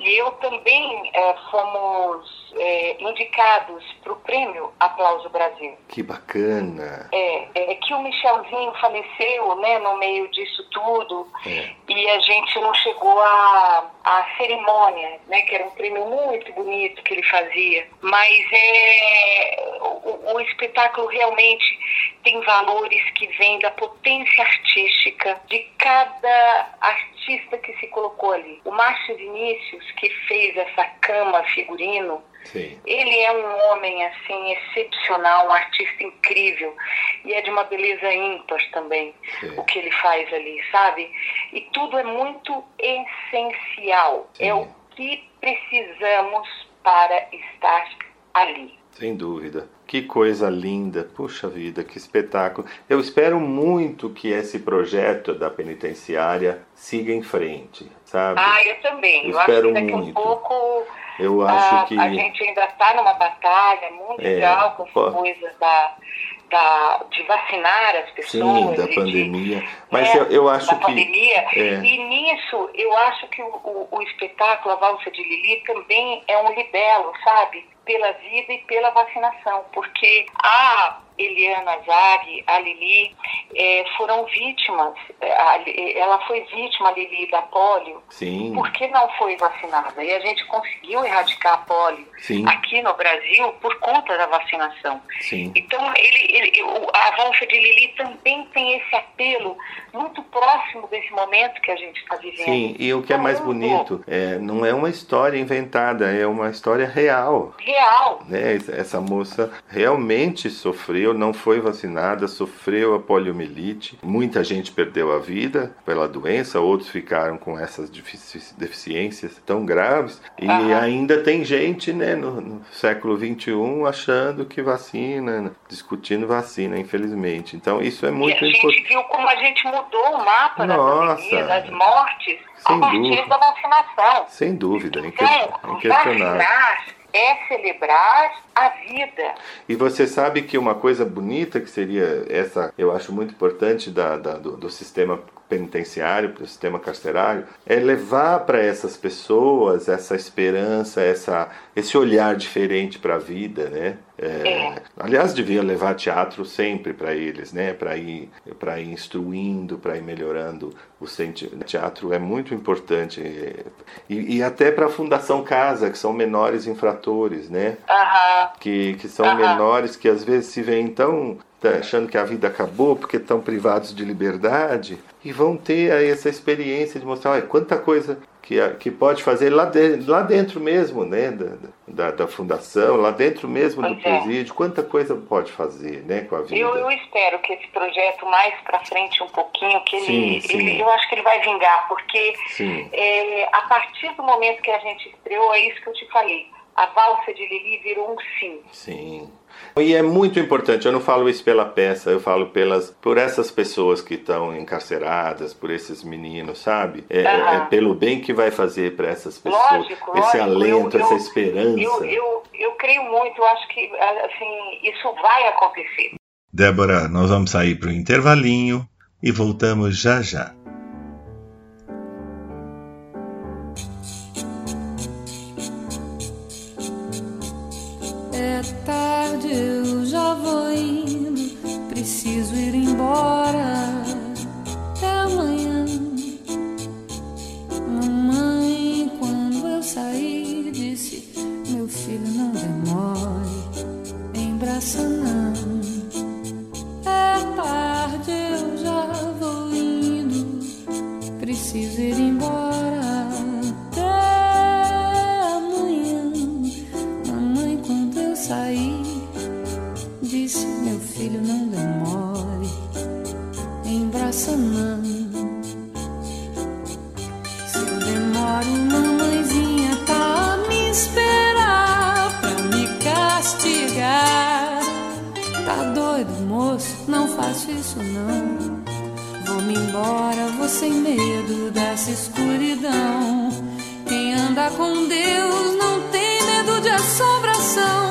e eu também eh, fomos eh, indicados para o prêmio Aplauso Brasil. Que bacana. É, é que o Michelzinho faleceu, né, no meio disso tudo, É. e a gente não chegou à, à cerimônia, né, que era um prêmio muito bonito que ele fazia. Mas é, o, o espetáculo realmente tem valores que vêm da potência artística de cada artista que se colocou ali. O Márcio Vinícius, que fez essa cama figurino, Sim. ele é um homem assim excepcional, um artista incrível e é de uma beleza ímpar também Sim. o que ele faz ali, sabe? E tudo é muito essencial. Sim. É o que precisamos para estar ali. Sem dúvida. Que coisa linda, puxa vida, que espetáculo. Eu espero muito que esse projeto da penitenciária siga em frente, sabe? Ah, eu também. Eu Eu, acho que espero daqui a um muito. pouco Eu acho a, que a gente ainda está numa batalha mundial É, com essa pô. coisa da, da, de vacinar as pessoas. sim, da e de- pandemia, mas né, eu, eu acho da que pandemia. é. E nisso, eu acho que o, o, o espetáculo A Valsa de Lili também é um libelo, sabe? Pela vida e pela vacinação. Porque a Eliana Zag, a Lili, eh, foram vítimas. eh, a ela foi vítima, a Lili, da polio, sim, porque não foi vacinada. E a gente conseguiu erradicar a polio sim, aqui no Brasil por conta da vacinação. sim. Então, ele, ele, o- a valsa de Lili também tem esse apelo muito próximo desse momento que a gente está vivendo. Sim, e o que é mais bonito, é, não é uma história inventada, é uma história real. Real. né? Essa moça realmente sofreu, não foi vacinada, sofreu a poliomielite. Muita gente perdeu a vida pela doença, outros ficaram com essas defici- deficiências tão graves. E ainda tem gente né, no, no século XXI achando que vacina, discutindo vacina, infelizmente. Então isso é muito a gente importante. viu como a gente mudou o mapa da Nossa. pandemia, das mortes, Sem a partir dúvida. da vacinação. Sem dúvida, inque- Então, inquestionável. vacinar é celebrar a vida. E você sabe que uma coisa bonita que seria essa, eu acho muito importante da, da- do, do sistema penitenciário, do sistema carcerário, é levar para essas pessoas essa esperança, essa, esse olhar diferente para a vida, né? É, É. Aliás, devia levar teatro sempre para eles, né? Para ir, para ir instruindo, para ir melhorando o sentimento. Teatro é muito importante e, e até para a Fundação Casa, que são menores infratores, né? Aham. que, que são Aham. menores, que às vezes se veem tão tá achando que a vida acabou porque estão privados de liberdade e vão ter aí essa experiência de mostrar olha, quanta coisa que, que pode fazer lá, de, lá dentro mesmo, né, da, da, da fundação, lá dentro mesmo do Pois é. presídio, quanta coisa pode fazer, né, com a vida. Eu, eu espero que esse projeto mais para frente um pouquinho, que ele, Sim, sim. ele- eu acho que ele vai vingar, porque é, a partir do momento que a gente estreou, é isso que eu te falei. A valsa de Lili virou um sim. Sim. E é muito importante, eu não falo isso pela peça, eu falo pelas, por essas pessoas que estão encarceradas, por esses meninos, sabe? É, Aham. é pelo bem que vai fazer para essas pessoas, Lógico, esse lógico. alento, Eu- essa eu- esperança. Eu, eu, eu creio muito, eu acho que assim, isso vai acontecer. Débora, nós vamos sair para o intervalinho e voltamos já já. Vou indo. Preciso ir embora. Até amanhã. Mamãe, quando eu saí, disse: Meu filho, não demore. Embraça, não. É tarde, eu já vou indo. preciso ir embora. Embora, vou sem medo dessa escuridão. Quem anda com Deus não tem medo de assombração.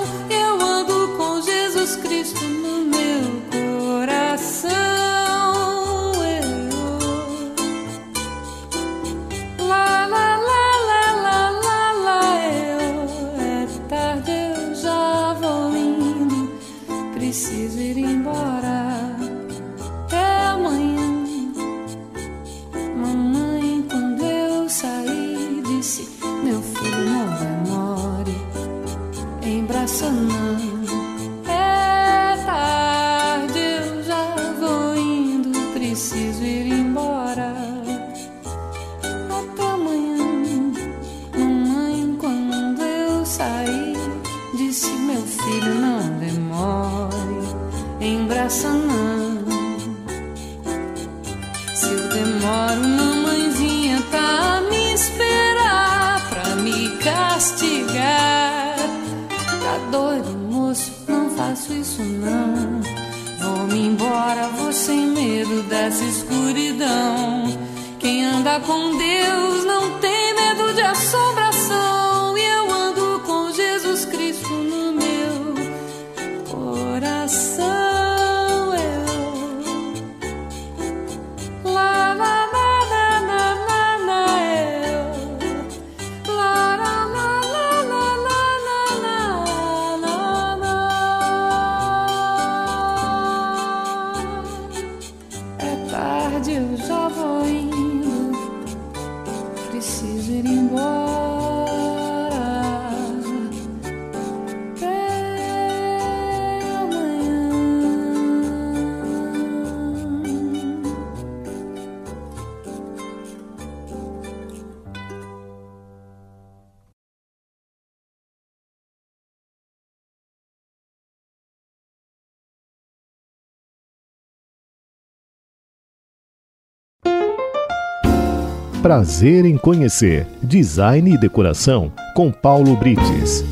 Prazer em conhecer Design e Decoração com Paulo Brites.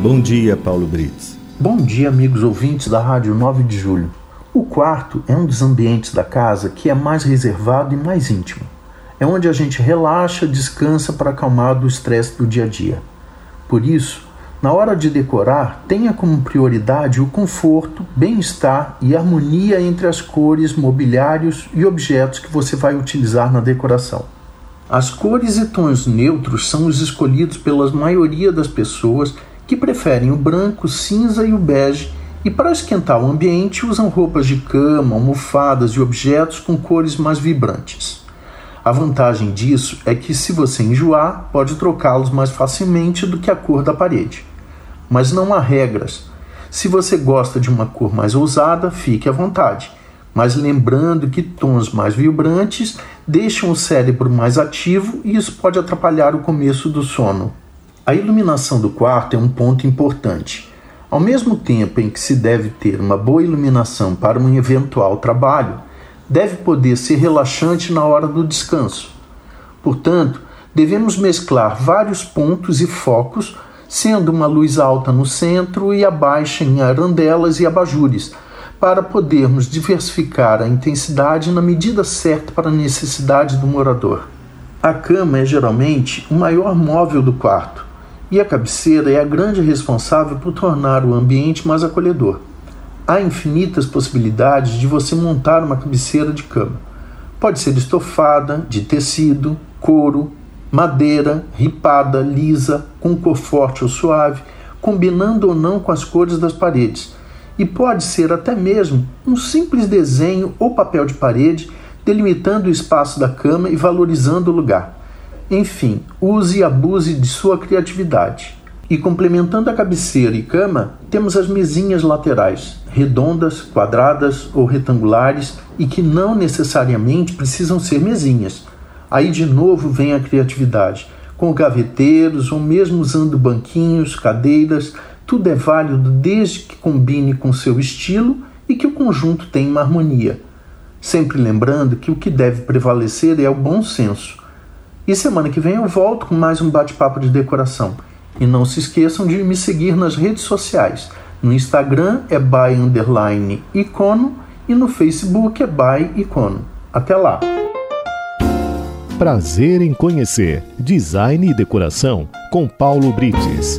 Bom dia, Paulo Brits. Bom dia, amigos ouvintes da Rádio 9 de Julho. O quarto é um dos ambientes da casa que é mais reservado e mais íntimo. É onde a gente relaxa, descansa para acalmar do estresse do dia a dia. Por isso, na hora de decorar, tenha como prioridade o conforto, bem-estar e harmonia entre as cores, mobiliários e objetos que você vai utilizar na decoração. As cores e tons neutros são os escolhidos pela maioria das pessoas que preferem o branco, cinza e o bege, e para esquentar o ambiente usam roupas de cama, almofadas e objetos com cores mais vibrantes. A vantagem disso é que, se você enjoar, pode trocá-los mais facilmente do que a cor da parede. Mas não há regras. Se você gosta de uma cor mais ousada, fique à vontade. Mas lembrando que tons mais vibrantes deixam o cérebro mais ativo e isso pode atrapalhar o começo do sono. A iluminação do quarto é um ponto importante. Ao mesmo tempo em que se deve ter uma boa iluminação para um eventual trabalho, deve poder ser relaxante na hora do descanso. Portanto, devemos mesclar vários pontos e focos, sendo uma luz alta no centro e a baixa em arandelas e abajures, para podermos diversificar a intensidade na medida certa para a necessidade do morador. A cama é geralmente o maior móvel do quarto, e a cabeceira é a grande responsável por tornar o ambiente mais acolhedor. Há infinitas possibilidades de você montar uma cabeceira de cama. Pode ser estofada, de tecido, couro, madeira, ripada, lisa, com cor forte ou suave, combinando ou não com as cores das paredes. E pode ser até mesmo um simples desenho ou papel de parede delimitando o espaço da cama e valorizando o lugar. Enfim, use e abuse de sua criatividade. E complementando a cabeceira e cama, temos as mesinhas laterais, redondas, quadradas ou retangulares e que não necessariamente precisam ser mesinhas. Aí de novo vem a criatividade, com gaveteiros ou mesmo usando banquinhos, cadeiras, tudo é válido desde que combine com seu estilo e que o conjunto tenha uma harmonia. Sempre lembrando que o que deve prevalecer é o bom senso. E semana que vem eu volto com mais um bate-papo de decoração. E não se esqueçam de me seguir nas redes sociais. No Instagram é by underline icono e no Facebook é by icono. Até lá! Prazer em conhecer Design e Decoração com Paulo Brites.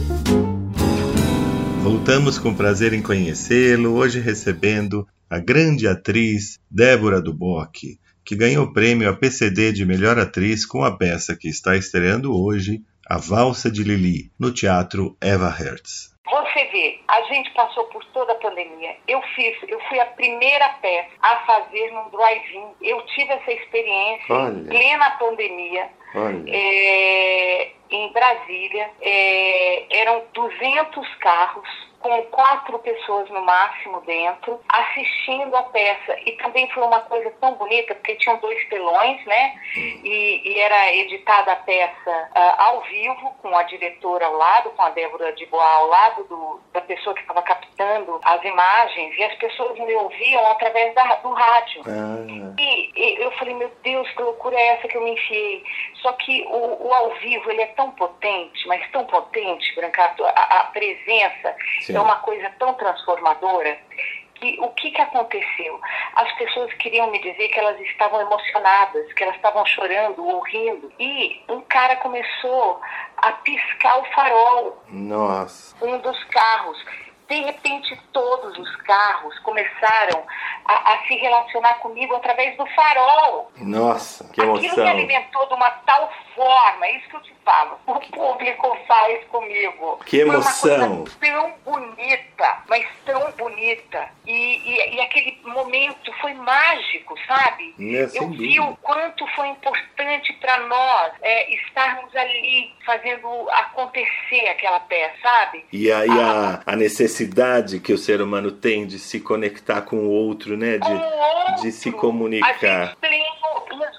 Voltamos com prazer em conhecê-lo, hoje recebendo a grande atriz Débora Duboc, que ganhou o prêmio APCD de melhor atriz com a peça que está estreando hoje, A Valsa de Lili, no Teatro Eva Hertz. Você vê, a gente passou por toda a pandemia. Eu fiz, eu fui a primeira peça a fazer num drive-in. Eu tive essa experiência Olha. em plena pandemia. É, em Brasília. É, eram 200 carros com quatro pessoas no máximo dentro, assistindo a peça. E também foi uma coisa tão bonita, porque tinham dois telões, né? E, e era editada a peça uh, ao vivo, com a diretora ao lado, com a Débora de Boa ao lado do, da pessoa que estava captando as imagens, e as pessoas me ouviam através da, do rádio. Ah. E, e, eu falei, meu Deus, que loucura é essa que eu me enfiei? Só que o, o ao vivo, ele é tão potente, mas tão potente, Brancato, a, a presença Sim. É uma coisa tão transformadora que o que, que aconteceu? As pessoas queriam me dizer que elas estavam emocionadas, que elas estavam chorando ou rindo. E um cara começou a piscar o farol. Nossa. Um dos carros. De repente, todos os carros começaram a, a, se relacionar comigo através do farol. Nossa, que emoção. Aquilo me alimentou de uma tal forma, é isso que eu te falo, o público faz comigo. Que emoção. Foi uma coisa tão bonita, mas tão bonita. E, e, e aquele momento foi mágico, sabe? É, eu vi o quanto foi importante para nós é, estarmos ali fazendo acontecer aquela peça, sabe? E aí a, a necessidade que o ser humano tem de se conectar com o outro, né? De, outro, de se comunicar. A gente pleno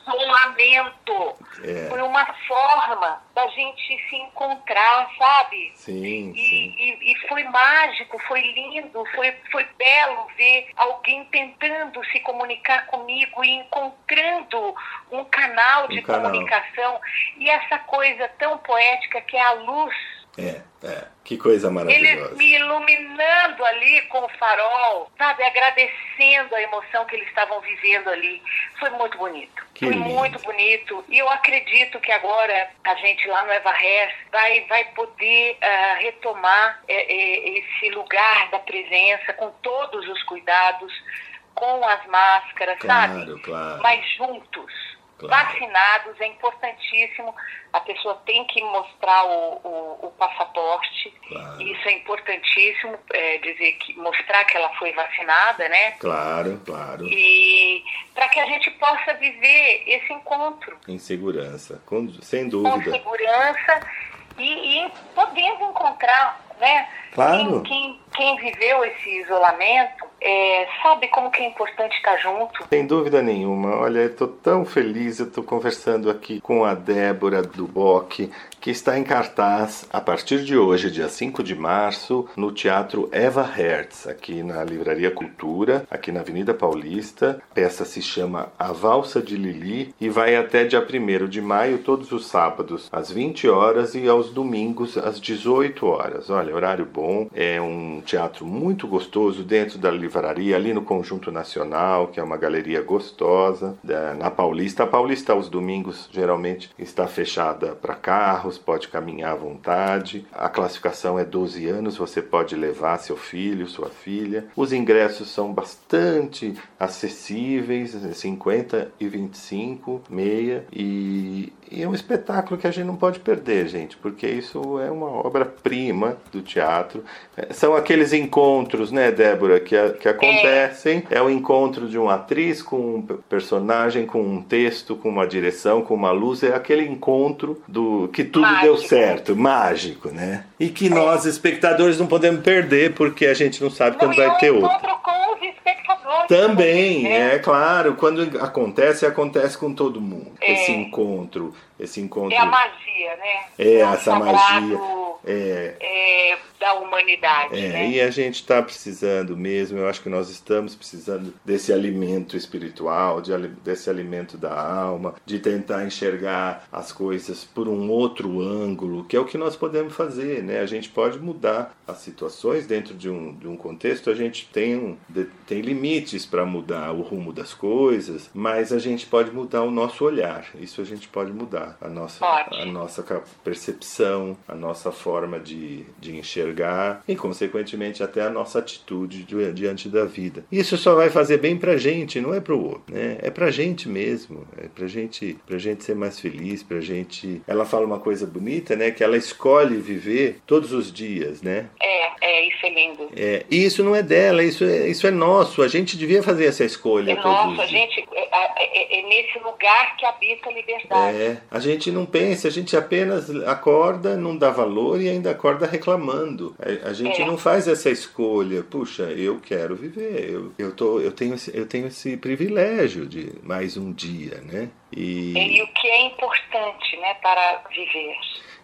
isolamento. É. Foi uma forma da gente se encontrar, sabe? Sim, e, sim. E, e, foi mágico, foi lindo, foi, foi belo ver alguém tentando se comunicar comigo e encontrando um canal de um canal. comunicação. E essa coisa tão poética que é a luz. É, é. Que coisa maravilhosa. Eles me iluminando ali com o farol, sabe? Agradecendo a emoção que eles estavam vivendo ali. Foi muito bonito. Que Foi lindo. muito bonito. E eu acredito que agora a gente lá no Evarres vai, vai poder uh, retomar é, é, esse lugar da presença com todos os cuidados, com as máscaras, claro, sabe? Claro. Mas juntos Claro. Vacinados é importantíssimo. A pessoa tem que mostrar o, o, o passaporte. Claro. Isso é importantíssimo, é, dizer que mostrar que ela foi vacinada, né? Claro, claro. E para que a gente possa viver esse encontro. Em segurança, com, sem dúvida. Com segurança e, e podendo encontrar, né? Claro. Quem, quem, quem viveu esse isolamento é, sabe como que é importante estar junto. Sem dúvida nenhuma. Olha, eu estou tão feliz, eu estou conversando aqui com a Débora Duboc, que está em cartaz a partir de hoje, dia 5 de março, no Teatro Eva Hertz, aqui na Livraria Cultura, aqui na Avenida Paulista. A peça se chama A Valsa de Lili e vai até dia 1 de maio, todos os sábados, às 20 horas e aos domingos, às 18 horas. Olha, horário bom, é um teatro muito gostoso dentro da livraria, ali no Conjunto Nacional, que é uma galeria gostosa, na Paulista. A Paulista, aos domingos, geralmente está fechada para carros, pode caminhar à vontade. A classificação é 12 anos, você pode levar seu filho, sua filha. Os ingressos são bastante acessíveis, 50 e 25, meia, e, e é um espetáculo que a gente não pode perder, gente, porque isso é uma obra-prima do teatro. São aqueles encontros, né, Débora, que, a, que acontecem é. é o encontro de uma atriz com um personagem, com um texto, com uma direção, com uma luz, é aquele encontro do que tudo mágico. deu certo, mágico, né? E que nós, espectadores, não podemos perder, porque a gente não sabe não, quando vai ter outro. Com os espectadores. Também, né? é claro. Quando acontece, acontece com todo mundo. É. Esse encontro esse encontro. É a magia, né? É, é essa magia. É, é, da humanidade. É, né? e a gente está precisando mesmo, eu acho que nós estamos precisando desse alimento espiritual, de, desse alimento da alma, de tentar enxergar as coisas por um outro ângulo, que é o que nós podemos fazer, né? A gente pode mudar as situações dentro de um, de um contexto, a gente tem, um, tem limites para mudar o rumo das coisas, mas a gente pode mudar o nosso olhar, isso a gente pode mudar a nossa, a nossa percepção, a nossa forma de, de enxergar e, consequentemente, até a nossa atitude diante da vida. Isso só vai fazer bem pra gente, não é pro outro, né? É pra gente mesmo, é pra gente, pra gente ser mais feliz, pra gente... Ela fala uma coisa bonita, né? Que ela escolhe viver todos os dias, né? É, é, isso é lindo. É, e isso não é dela, isso é, isso é nosso. A gente devia fazer essa escolha é nosso, a gente... É, é, é, nesse lugar que habita a liberdade. É, a gente não pensa, a gente apenas acorda, não dá valor e ainda acorda reclamando. A, a gente é. não faz essa escolha. Puxa, eu quero viver, eu, eu, tô, eu, tenho, esse, eu tenho esse privilégio de mais um dia, né? E, e o que é importante né, para viver.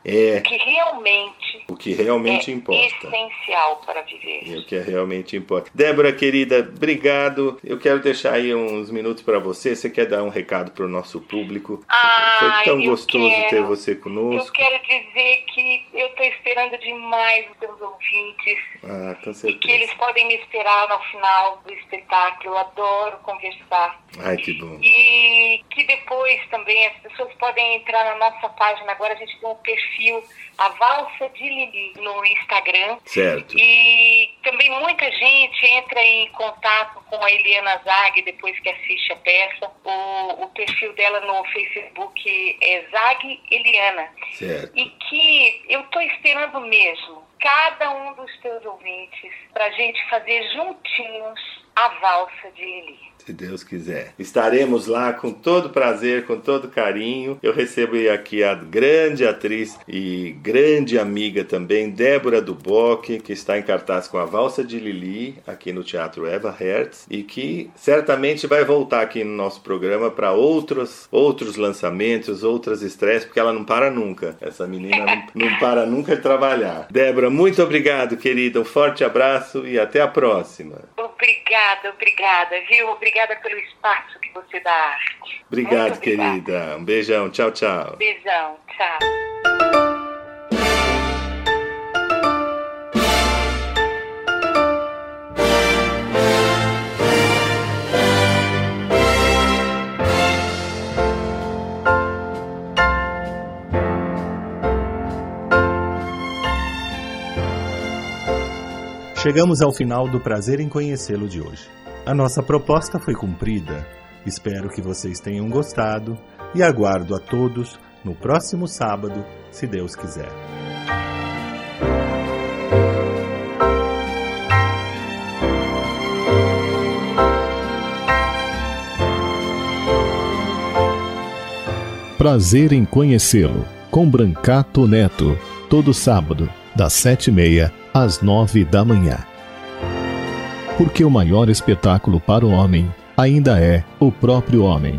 É, o que realmente, o que realmente é importa. essencial para viver. E o que realmente importa. Débora, querida, obrigado. Eu quero deixar aí uns minutos para você. Você quer dar um recado para o nosso público? Ah, Foi tão gostoso quero, ter você conosco. Eu quero dizer que eu estou esperando demais os seus ouvintes. Ah, com certeza. E que eles podem me esperar no final do espetáculo. Eu adoro conversar. Ai, que bom. E que depois também as pessoas podem entrar na nossa página. Agora a gente tem um perfil perfil A Valsa de Lili no Instagram. Certo. E também muita gente entra em contato com a Eliana Zag depois que assiste a peça. O, o perfil dela no Facebook é Zag Eliana. Certo. E que eu estou esperando mesmo cada um dos teus ouvintes para a gente fazer juntinhos a valsa de Eli se Deus quiser. Estaremos lá com todo prazer, com todo carinho. Eu recebo aqui a grande atriz e grande amiga também, Débora Duboc, que está em cartaz com a Valsa de Lili, aqui no Teatro Eva Hertz, e que certamente vai voltar aqui no nosso programa para outros, outros lançamentos, outras estreias, porque ela não para nunca. Essa menina não, (laughs) não para nunca de trabalhar. Débora, muito obrigado, querida. Um forte abraço e até a próxima. Obrigada, obrigada, viu? Obrigada pelo espaço que você dá à arte. Obrigado, querida. Um beijão. Tchau, tchau. Beijão. Tchau. Chegamos ao final do prazer em conhecê-lo de hoje. A nossa proposta foi cumprida. Espero que vocês tenham gostado e aguardo a todos no próximo sábado, se Deus quiser. Prazer em conhecê-lo, com Brancato Neto, todo sábado, das sete e meia às nove da manhã. Porque o maior espetáculo para o homem ainda é o próprio homem.